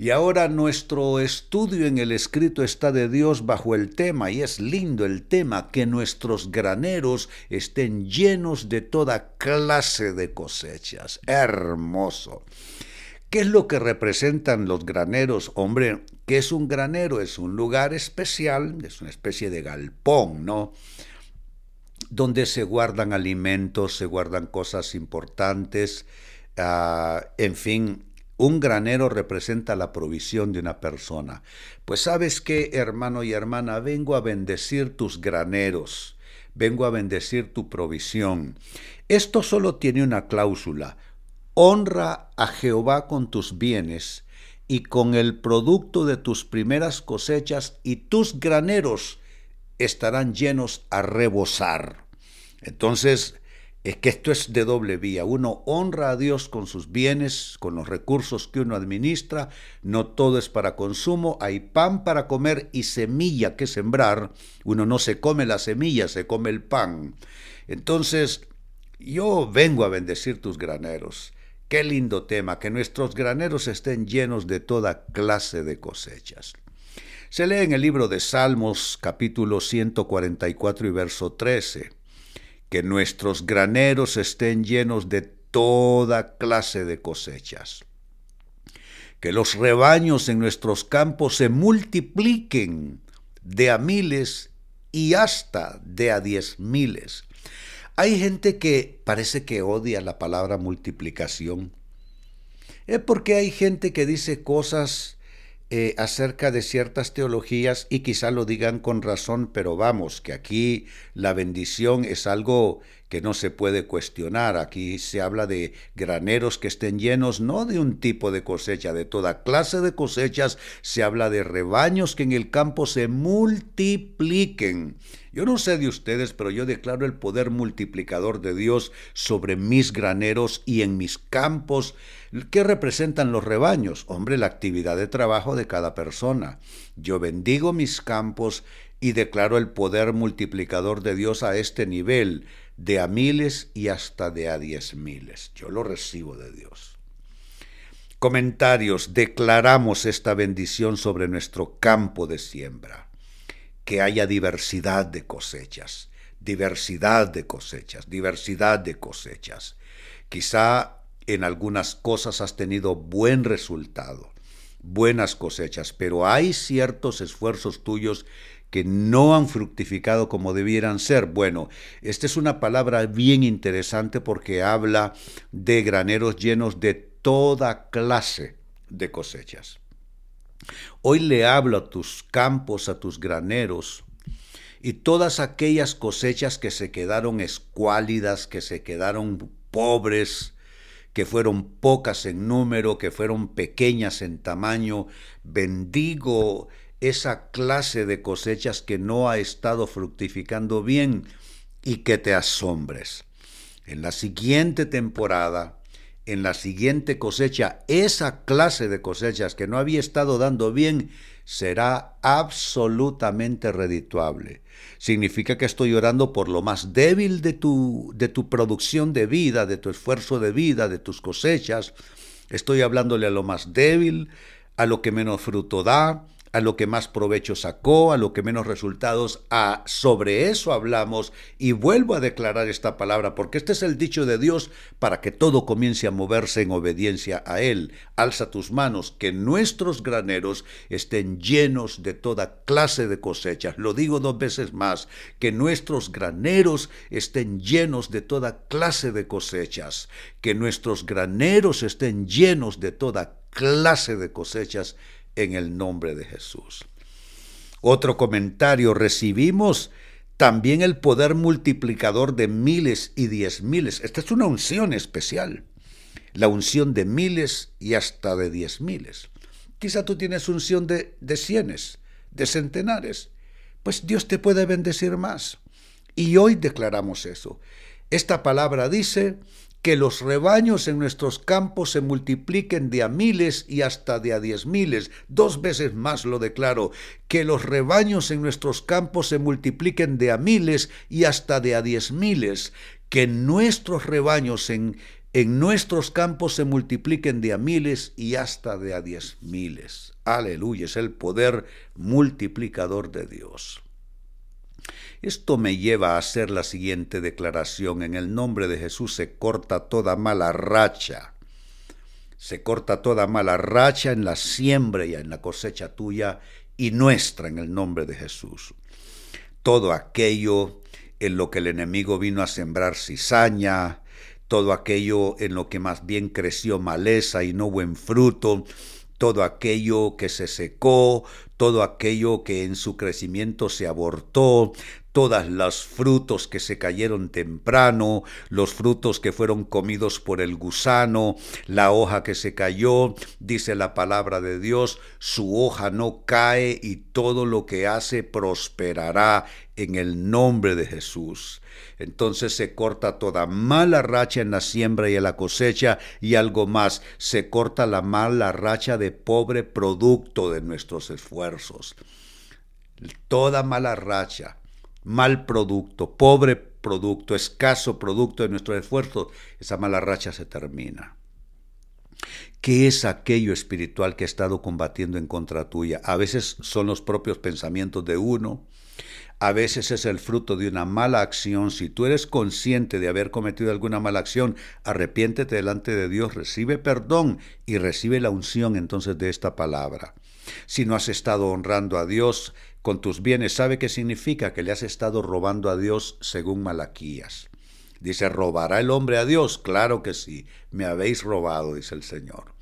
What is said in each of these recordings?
Y ahora nuestro estudio en el escrito está de Dios bajo el tema, y es lindo el tema, que nuestros graneros estén llenos de toda clase de cosechas. Hermoso. ¿Qué es lo que representan los graneros? Hombre, ¿qué es un granero? Es un lugar especial, es una especie de galpón, ¿no? Donde se guardan alimentos, se guardan cosas importantes, uh, en fin, un granero representa la provisión de una persona. Pues sabes qué, hermano y hermana, vengo a bendecir tus graneros, vengo a bendecir tu provisión. Esto solo tiene una cláusula. Honra a Jehová con tus bienes y con el producto de tus primeras cosechas y tus graneros estarán llenos a rebosar. Entonces, es que esto es de doble vía. Uno honra a Dios con sus bienes, con los recursos que uno administra. No todo es para consumo. Hay pan para comer y semilla que sembrar. Uno no se come la semilla, se come el pan. Entonces, yo vengo a bendecir tus graneros. Qué lindo tema, que nuestros graneros estén llenos de toda clase de cosechas. Se lee en el libro de Salmos capítulo 144 y verso 13 que nuestros graneros estén llenos de toda clase de cosechas, que los rebaños en nuestros campos se multipliquen de a miles y hasta de a diez miles. Hay gente que parece que odia la palabra multiplicación. Es porque hay gente que dice cosas eh, acerca de ciertas teologías y quizá lo digan con razón, pero vamos, que aquí la bendición es algo que no se puede cuestionar. Aquí se habla de graneros que estén llenos, no de un tipo de cosecha, de toda clase de cosechas. Se habla de rebaños que en el campo se multipliquen. Yo no sé de ustedes, pero yo declaro el poder multiplicador de Dios sobre mis graneros y en mis campos. ¿Qué representan los rebaños? Hombre, la actividad de trabajo de cada persona. Yo bendigo mis campos y declaro el poder multiplicador de Dios a este nivel, de a miles y hasta de a diez miles. Yo lo recibo de Dios. Comentarios. Declaramos esta bendición sobre nuestro campo de siembra que haya diversidad de cosechas, diversidad de cosechas, diversidad de cosechas. Quizá en algunas cosas has tenido buen resultado, buenas cosechas, pero hay ciertos esfuerzos tuyos que no han fructificado como debieran ser. Bueno, esta es una palabra bien interesante porque habla de graneros llenos de toda clase de cosechas. Hoy le hablo a tus campos, a tus graneros, y todas aquellas cosechas que se quedaron escuálidas, que se quedaron pobres, que fueron pocas en número, que fueron pequeñas en tamaño, bendigo esa clase de cosechas que no ha estado fructificando bien y que te asombres. En la siguiente temporada, en la siguiente cosecha, esa clase de cosechas que no había estado dando bien, será absolutamente redituable. Significa que estoy orando por lo más débil de tu, de tu producción de vida, de tu esfuerzo de vida, de tus cosechas. Estoy hablándole a lo más débil, a lo que menos fruto da, a lo que más provecho sacó, a lo que menos resultados, a sobre eso hablamos y vuelvo a declarar esta palabra porque este es el dicho de Dios para que todo comience a moverse en obediencia a él. Alza tus manos, que nuestros graneros estén llenos de toda clase de cosechas. Lo digo dos veces más, que nuestros graneros estén llenos de toda clase de cosechas, que nuestros graneros estén llenos de toda clase de cosechas en el nombre de Jesús. Otro comentario, recibimos también el poder multiplicador de miles y diez miles. Esta es una unción especial, la unción de miles y hasta de diez miles. Quizá tú tienes unción de, de cienes, de centenares, pues Dios te puede bendecir más. Y hoy declaramos eso. Esta palabra dice, que los rebaños en nuestros campos se multipliquen de a miles y hasta de a diez miles. Dos veces más lo declaro, que los rebaños en nuestros campos se multipliquen de a miles y hasta de a diez miles. Que nuestros rebaños en, en nuestros campos se multipliquen de a miles y hasta de a diez miles. Aleluya, es el poder multiplicador de Dios. Esto me lleva a hacer la siguiente declaración. En el nombre de Jesús se corta toda mala racha. Se corta toda mala racha en la siembra y en la cosecha tuya y nuestra en el nombre de Jesús. Todo aquello en lo que el enemigo vino a sembrar cizaña, todo aquello en lo que más bien creció maleza y no buen fruto, todo aquello que se secó, todo aquello que en su crecimiento se abortó, todas los frutos que se cayeron temprano, los frutos que fueron comidos por el gusano, la hoja que se cayó, dice la palabra de Dios, su hoja no cae y todo lo que hace prosperará en el nombre de Jesús. Entonces se corta toda mala racha en la siembra y en la cosecha y algo más, se corta la mala racha de pobre producto de nuestros esfuerzos. Toda mala racha, mal producto, pobre producto, escaso producto de nuestro esfuerzo, esa mala racha se termina. ¿Qué es aquello espiritual que ha estado combatiendo en contra tuya? A veces son los propios pensamientos de uno, a veces es el fruto de una mala acción. Si tú eres consciente de haber cometido alguna mala acción, arrepiéntete delante de Dios, recibe perdón y recibe la unción entonces de esta palabra. Si no has estado honrando a Dios, con tus bienes, ¿sabe qué significa? Que le has estado robando a Dios según Malaquías. Dice, ¿robará el hombre a Dios? Claro que sí, me habéis robado, dice el Señor.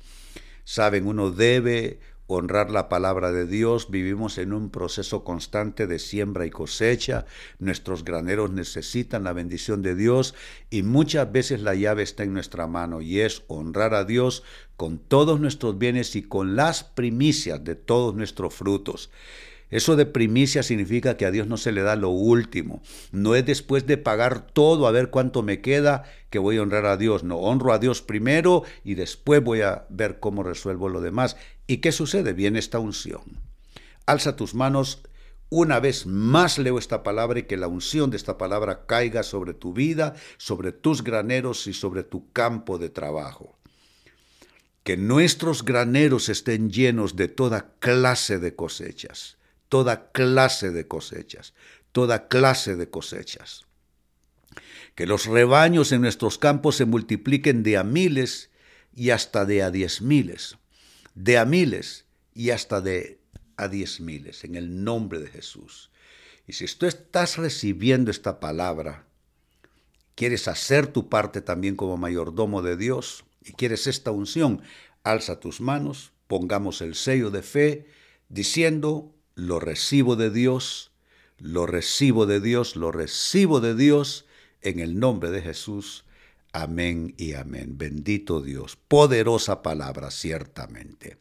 Saben, uno debe honrar la palabra de Dios, vivimos en un proceso constante de siembra y cosecha, nuestros graneros necesitan la bendición de Dios y muchas veces la llave está en nuestra mano y es honrar a Dios con todos nuestros bienes y con las primicias de todos nuestros frutos. Eso de primicia significa que a Dios no se le da lo último. No es después de pagar todo a ver cuánto me queda que voy a honrar a Dios. No, honro a Dios primero y después voy a ver cómo resuelvo lo demás. ¿Y qué sucede? Viene esta unción. Alza tus manos. Una vez más leo esta palabra y que la unción de esta palabra caiga sobre tu vida, sobre tus graneros y sobre tu campo de trabajo que nuestros graneros estén llenos de toda clase de cosechas toda clase de cosechas, toda clase de cosechas. Que los rebaños en nuestros campos se multipliquen de a miles y hasta de a diez miles, de a miles y hasta de a diez miles, en el nombre de Jesús. Y si tú estás recibiendo esta palabra, quieres hacer tu parte también como mayordomo de Dios y quieres esta unción, alza tus manos, pongamos el sello de fe, diciendo, lo recibo de Dios, lo recibo de Dios, lo recibo de Dios en el nombre de Jesús. Amén y amén. Bendito Dios. Poderosa palabra, ciertamente.